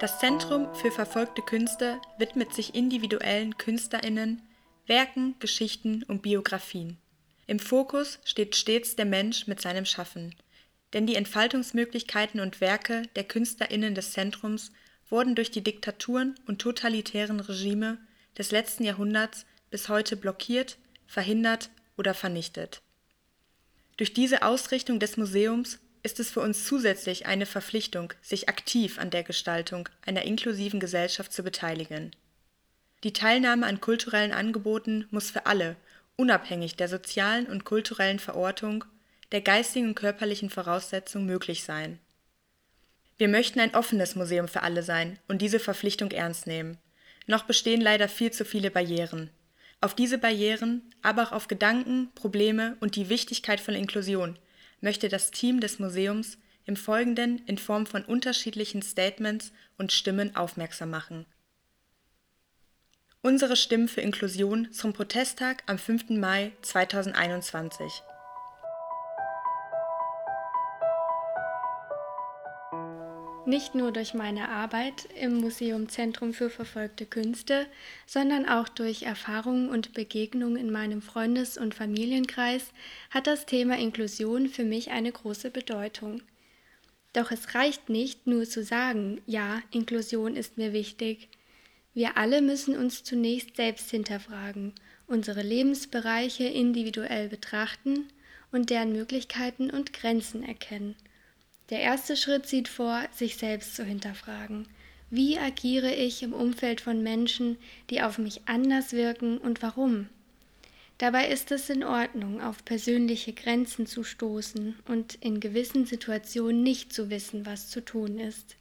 Das Zentrum für verfolgte Künste widmet sich individuellen Künstlerinnen, Werken, Geschichten und Biografien. Im Fokus steht stets der Mensch mit seinem Schaffen, denn die Entfaltungsmöglichkeiten und Werke der Künstlerinnen des Zentrums wurden durch die Diktaturen und totalitären Regime des letzten Jahrhunderts bis heute blockiert, verhindert oder vernichtet. Durch diese Ausrichtung des Museums ist es für uns zusätzlich eine Verpflichtung, sich aktiv an der Gestaltung einer inklusiven Gesellschaft zu beteiligen. Die Teilnahme an kulturellen Angeboten muss für alle, unabhängig der sozialen und kulturellen Verortung, der geistigen und körperlichen Voraussetzungen möglich sein. Wir möchten ein offenes Museum für alle sein und diese Verpflichtung ernst nehmen. Noch bestehen leider viel zu viele Barrieren. Auf diese Barrieren, aber auch auf Gedanken, Probleme und die Wichtigkeit von Inklusion möchte das Team des Museums im Folgenden in Form von unterschiedlichen Statements und Stimmen aufmerksam machen. Unsere Stimmen für Inklusion zum Protesttag am 5. Mai 2021. Nicht nur durch meine Arbeit im Museum Zentrum für verfolgte Künste, sondern auch durch Erfahrungen und Begegnungen in meinem Freundes- und Familienkreis hat das Thema Inklusion für mich eine große Bedeutung. Doch es reicht nicht nur zu sagen, ja, Inklusion ist mir wichtig. Wir alle müssen uns zunächst selbst hinterfragen, unsere Lebensbereiche individuell betrachten und deren Möglichkeiten und Grenzen erkennen. Der erste Schritt sieht vor, sich selbst zu hinterfragen. Wie agiere ich im Umfeld von Menschen, die auf mich anders wirken und warum? Dabei ist es in Ordnung, auf persönliche Grenzen zu stoßen und in gewissen Situationen nicht zu wissen, was zu tun ist.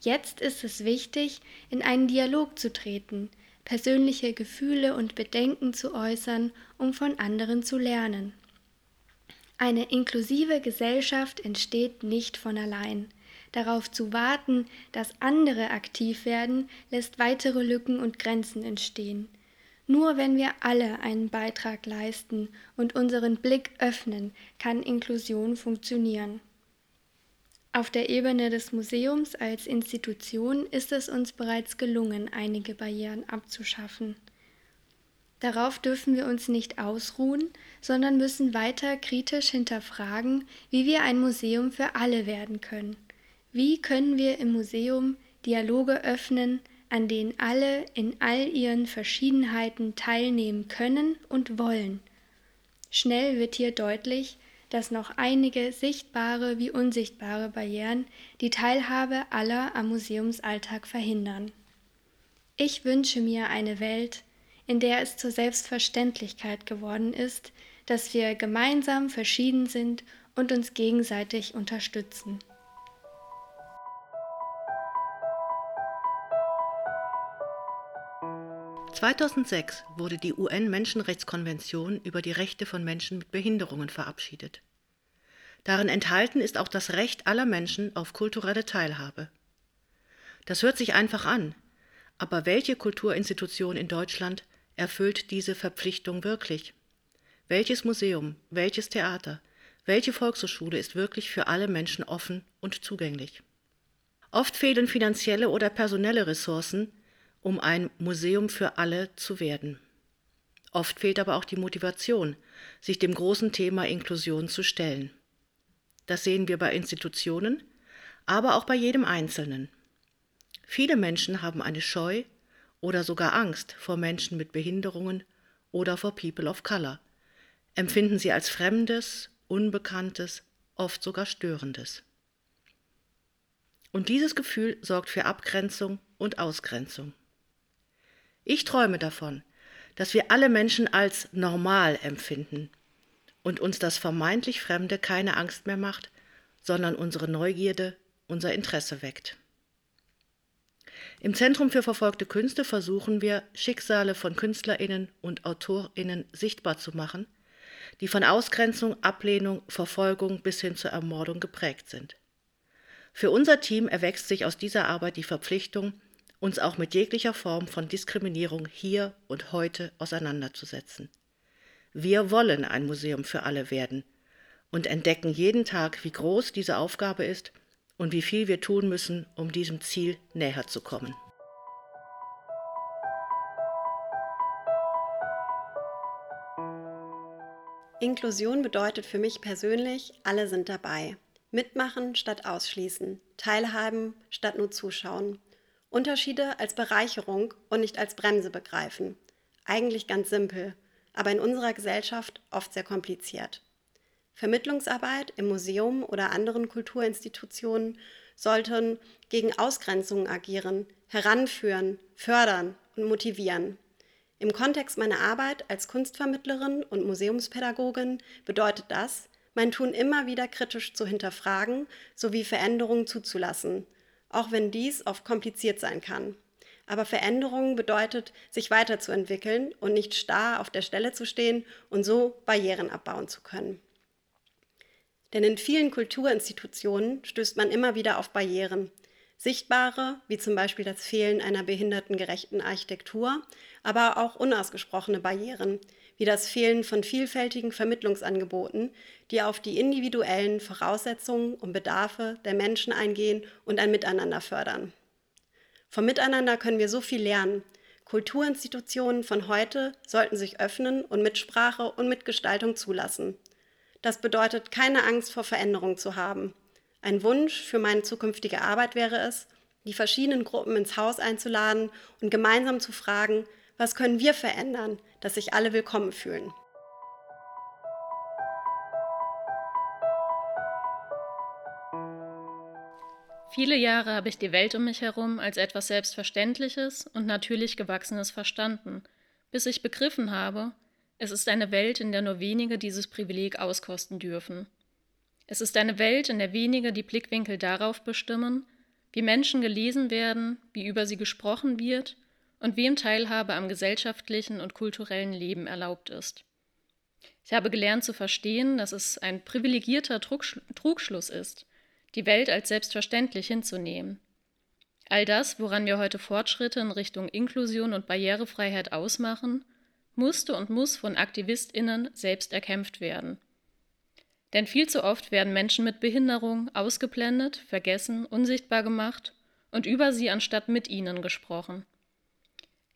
Jetzt ist es wichtig, in einen Dialog zu treten, persönliche Gefühle und Bedenken zu äußern, um von anderen zu lernen. Eine inklusive Gesellschaft entsteht nicht von allein. Darauf zu warten, dass andere aktiv werden, lässt weitere Lücken und Grenzen entstehen. Nur wenn wir alle einen Beitrag leisten und unseren Blick öffnen, kann Inklusion funktionieren. Auf der Ebene des Museums als Institution ist es uns bereits gelungen, einige Barrieren abzuschaffen. Darauf dürfen wir uns nicht ausruhen, sondern müssen weiter kritisch hinterfragen, wie wir ein Museum für alle werden können. Wie können wir im Museum Dialoge öffnen, an denen alle in all ihren Verschiedenheiten teilnehmen können und wollen. Schnell wird hier deutlich, dass noch einige sichtbare wie unsichtbare Barrieren die Teilhabe aller am Museumsalltag verhindern. Ich wünsche mir eine Welt, in der es zur Selbstverständlichkeit geworden ist, dass wir gemeinsam verschieden sind und uns gegenseitig unterstützen. (2006) wurde die UN-Menschenrechtskonvention über die Rechte von Menschen mit Behinderungen verabschiedet. Darin enthalten ist auch das Recht aller Menschen auf kulturelle Teilhabe. Das hört sich einfach an, aber welche Kulturinstitution in Deutschland erfüllt diese Verpflichtung wirklich? Welches Museum, welches Theater, welche Volkshochschule ist wirklich für alle Menschen offen und zugänglich? Oft fehlen finanzielle oder personelle Ressourcen, um ein Museum für alle zu werden. Oft fehlt aber auch die Motivation, sich dem großen Thema Inklusion zu stellen. Das sehen wir bei Institutionen, aber auch bei jedem Einzelnen. Viele Menschen haben eine Scheu oder sogar Angst vor Menschen mit Behinderungen oder vor People of Color, empfinden sie als Fremdes, Unbekanntes, oft sogar Störendes. Und dieses Gefühl sorgt für Abgrenzung und Ausgrenzung. Ich träume davon, dass wir alle Menschen als normal empfinden und uns das vermeintlich Fremde keine Angst mehr macht, sondern unsere Neugierde, unser Interesse weckt. Im Zentrum für verfolgte Künste versuchen wir, Schicksale von Künstlerinnen und Autorinnen sichtbar zu machen, die von Ausgrenzung, Ablehnung, Verfolgung bis hin zur Ermordung geprägt sind. Für unser Team erwächst sich aus dieser Arbeit die Verpflichtung, uns auch mit jeglicher Form von Diskriminierung hier und heute auseinanderzusetzen. Wir wollen ein Museum für alle werden und entdecken jeden Tag, wie groß diese Aufgabe ist und wie viel wir tun müssen, um diesem Ziel näher zu kommen. Inklusion bedeutet für mich persönlich, alle sind dabei. Mitmachen statt ausschließen, teilhaben statt nur zuschauen. Unterschiede als Bereicherung und nicht als Bremse begreifen. Eigentlich ganz simpel, aber in unserer Gesellschaft oft sehr kompliziert. Vermittlungsarbeit im Museum oder anderen Kulturinstitutionen sollten gegen Ausgrenzungen agieren, heranführen, fördern und motivieren. Im Kontext meiner Arbeit als Kunstvermittlerin und Museumspädagogin bedeutet das, mein Tun immer wieder kritisch zu hinterfragen sowie Veränderungen zuzulassen, auch wenn dies oft kompliziert sein kann. Aber Veränderung bedeutet, sich weiterzuentwickeln und nicht starr auf der Stelle zu stehen und so Barrieren abbauen zu können. Denn in vielen Kulturinstitutionen stößt man immer wieder auf Barrieren. Sichtbare, wie zum Beispiel das Fehlen einer behindertengerechten Architektur, aber auch unausgesprochene Barrieren, wie das Fehlen von vielfältigen Vermittlungsangeboten, die auf die individuellen Voraussetzungen und Bedarfe der Menschen eingehen und ein Miteinander fördern. Vom Miteinander können wir so viel lernen. Kulturinstitutionen von heute sollten sich öffnen und Mitsprache und Mitgestaltung zulassen. Das bedeutet, keine Angst vor Veränderung zu haben. Ein Wunsch für meine zukünftige Arbeit wäre es, die verschiedenen Gruppen ins Haus einzuladen und gemeinsam zu fragen, was können wir verändern, dass sich alle willkommen fühlen. Viele Jahre habe ich die Welt um mich herum als etwas Selbstverständliches und natürlich Gewachsenes verstanden, bis ich begriffen habe, es ist eine Welt, in der nur wenige dieses Privileg auskosten dürfen. Es ist eine Welt, in der wenige die Blickwinkel darauf bestimmen, wie Menschen gelesen werden, wie über sie gesprochen wird und wem Teilhabe am gesellschaftlichen und kulturellen Leben erlaubt ist. Ich habe gelernt zu verstehen, dass es ein privilegierter Trugschluss ist, die Welt als selbstverständlich hinzunehmen. All das, woran wir heute Fortschritte in Richtung Inklusion und Barrierefreiheit ausmachen, musste und muss von Aktivistinnen selbst erkämpft werden. Denn viel zu oft werden Menschen mit Behinderung ausgeblendet, vergessen, unsichtbar gemacht und über sie anstatt mit ihnen gesprochen.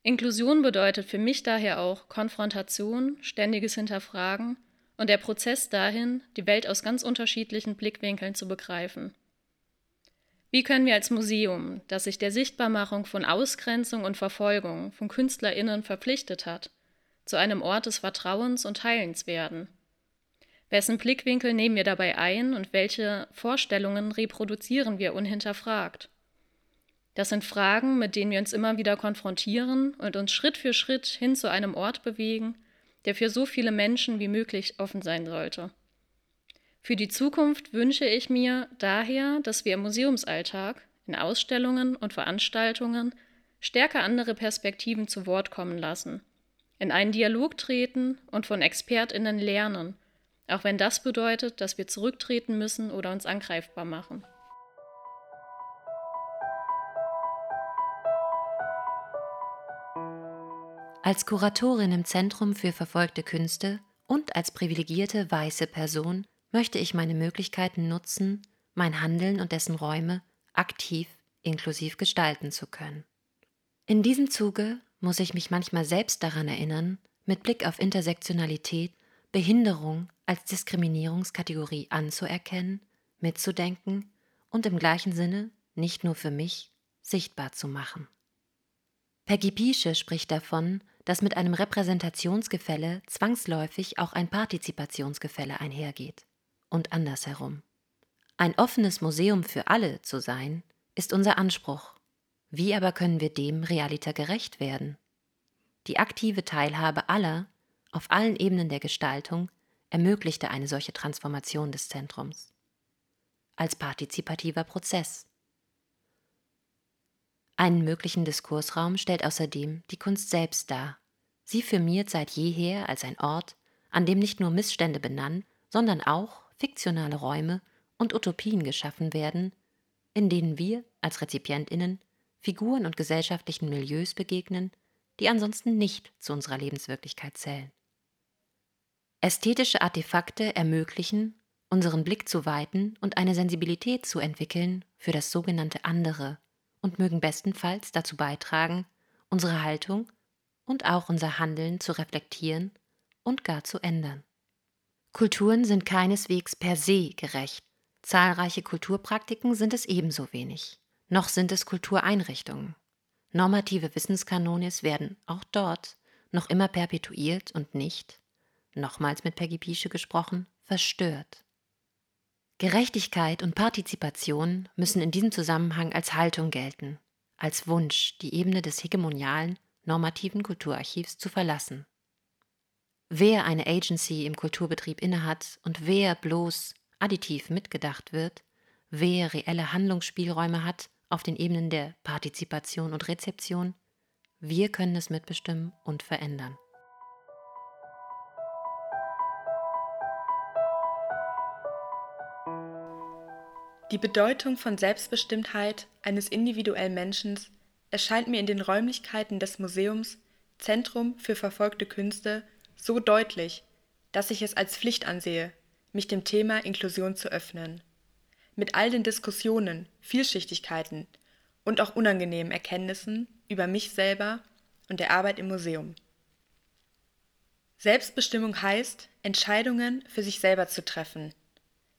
Inklusion bedeutet für mich daher auch Konfrontation, ständiges Hinterfragen und der Prozess dahin, die Welt aus ganz unterschiedlichen Blickwinkeln zu begreifen. Wie können wir als Museum, das sich der Sichtbarmachung von Ausgrenzung und Verfolgung von Künstlerinnen verpflichtet hat, zu einem Ort des Vertrauens und Heilens werden. Wessen Blickwinkel nehmen wir dabei ein und welche Vorstellungen reproduzieren wir unhinterfragt? Das sind Fragen, mit denen wir uns immer wieder konfrontieren und uns Schritt für Schritt hin zu einem Ort bewegen, der für so viele Menschen wie möglich offen sein sollte. Für die Zukunft wünsche ich mir daher, dass wir im Museumsalltag, in Ausstellungen und Veranstaltungen stärker andere Perspektiven zu Wort kommen lassen in einen Dialog treten und von Expertinnen lernen, auch wenn das bedeutet, dass wir zurücktreten müssen oder uns angreifbar machen. Als Kuratorin im Zentrum für verfolgte Künste und als privilegierte weiße Person möchte ich meine Möglichkeiten nutzen, mein Handeln und dessen Räume aktiv inklusiv gestalten zu können. In diesem Zuge muss ich mich manchmal selbst daran erinnern, mit Blick auf Intersektionalität Behinderung als Diskriminierungskategorie anzuerkennen, mitzudenken und im gleichen Sinne nicht nur für mich sichtbar zu machen. Peggy Piesche spricht davon, dass mit einem Repräsentationsgefälle zwangsläufig auch ein Partizipationsgefälle einhergeht und andersherum. Ein offenes Museum für alle zu sein, ist unser Anspruch wie aber können wir dem realiter gerecht werden? Die aktive Teilhabe aller auf allen Ebenen der Gestaltung ermöglichte eine solche Transformation des Zentrums. Als partizipativer Prozess. Einen möglichen Diskursraum stellt außerdem die Kunst selbst dar. Sie firmiert seit jeher als ein Ort, an dem nicht nur Missstände benannt, sondern auch fiktionale Räume und Utopien geschaffen werden, in denen wir als Rezipientinnen Figuren und gesellschaftlichen Milieus begegnen, die ansonsten nicht zu unserer Lebenswirklichkeit zählen. Ästhetische Artefakte ermöglichen unseren Blick zu weiten und eine Sensibilität zu entwickeln für das sogenannte andere und mögen bestenfalls dazu beitragen, unsere Haltung und auch unser Handeln zu reflektieren und gar zu ändern. Kulturen sind keineswegs per se gerecht. Zahlreiche Kulturpraktiken sind es ebenso wenig. Noch sind es Kultureinrichtungen. Normative Wissenskanones werden auch dort noch immer perpetuiert und nicht, nochmals mit Peggy Piesche gesprochen, verstört. Gerechtigkeit und Partizipation müssen in diesem Zusammenhang als Haltung gelten, als Wunsch, die Ebene des hegemonialen, normativen Kulturarchivs zu verlassen. Wer eine Agency im Kulturbetrieb innehat und wer bloß additiv mitgedacht wird, wer reelle Handlungsspielräume hat auf den Ebenen der Partizipation und Rezeption, wir können es mitbestimmen und verändern. Die Bedeutung von Selbstbestimmtheit eines individuellen Menschen erscheint mir in den Räumlichkeiten des Museums Zentrum für verfolgte Künste so deutlich, dass ich es als Pflicht ansehe, mich dem Thema Inklusion zu öffnen. Mit all den Diskussionen, Vielschichtigkeiten und auch unangenehmen Erkenntnissen über mich selber und der Arbeit im Museum. Selbstbestimmung heißt, Entscheidungen für sich selber zu treffen,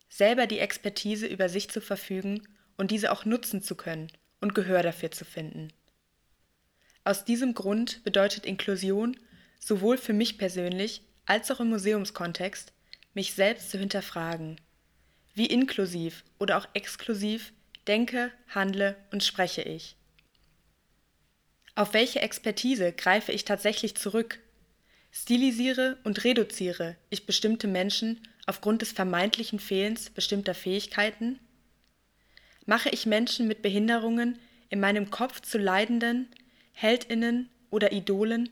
selber die Expertise über sich zu verfügen und diese auch nutzen zu können und Gehör dafür zu finden. Aus diesem Grund bedeutet Inklusion sowohl für mich persönlich als auch im Museumskontext, mich selbst zu hinterfragen. Wie inklusiv oder auch exklusiv denke, handle und spreche ich? Auf welche Expertise greife ich tatsächlich zurück? Stilisiere und reduziere ich bestimmte Menschen aufgrund des vermeintlichen Fehlens bestimmter Fähigkeiten? Mache ich Menschen mit Behinderungen in meinem Kopf zu Leidenden, Heldinnen oder Idolen,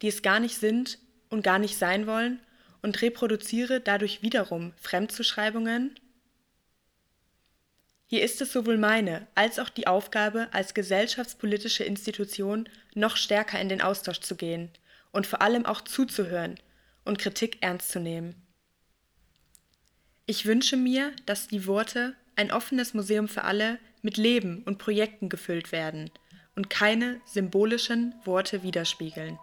die es gar nicht sind und gar nicht sein wollen, und reproduziere dadurch wiederum Fremdzuschreibungen? Hier ist es sowohl meine als auch die Aufgabe, als gesellschaftspolitische Institution noch stärker in den Austausch zu gehen und vor allem auch zuzuhören und Kritik ernst zu nehmen. Ich wünsche mir, dass die Worte ein offenes Museum für alle mit Leben und Projekten gefüllt werden und keine symbolischen Worte widerspiegeln.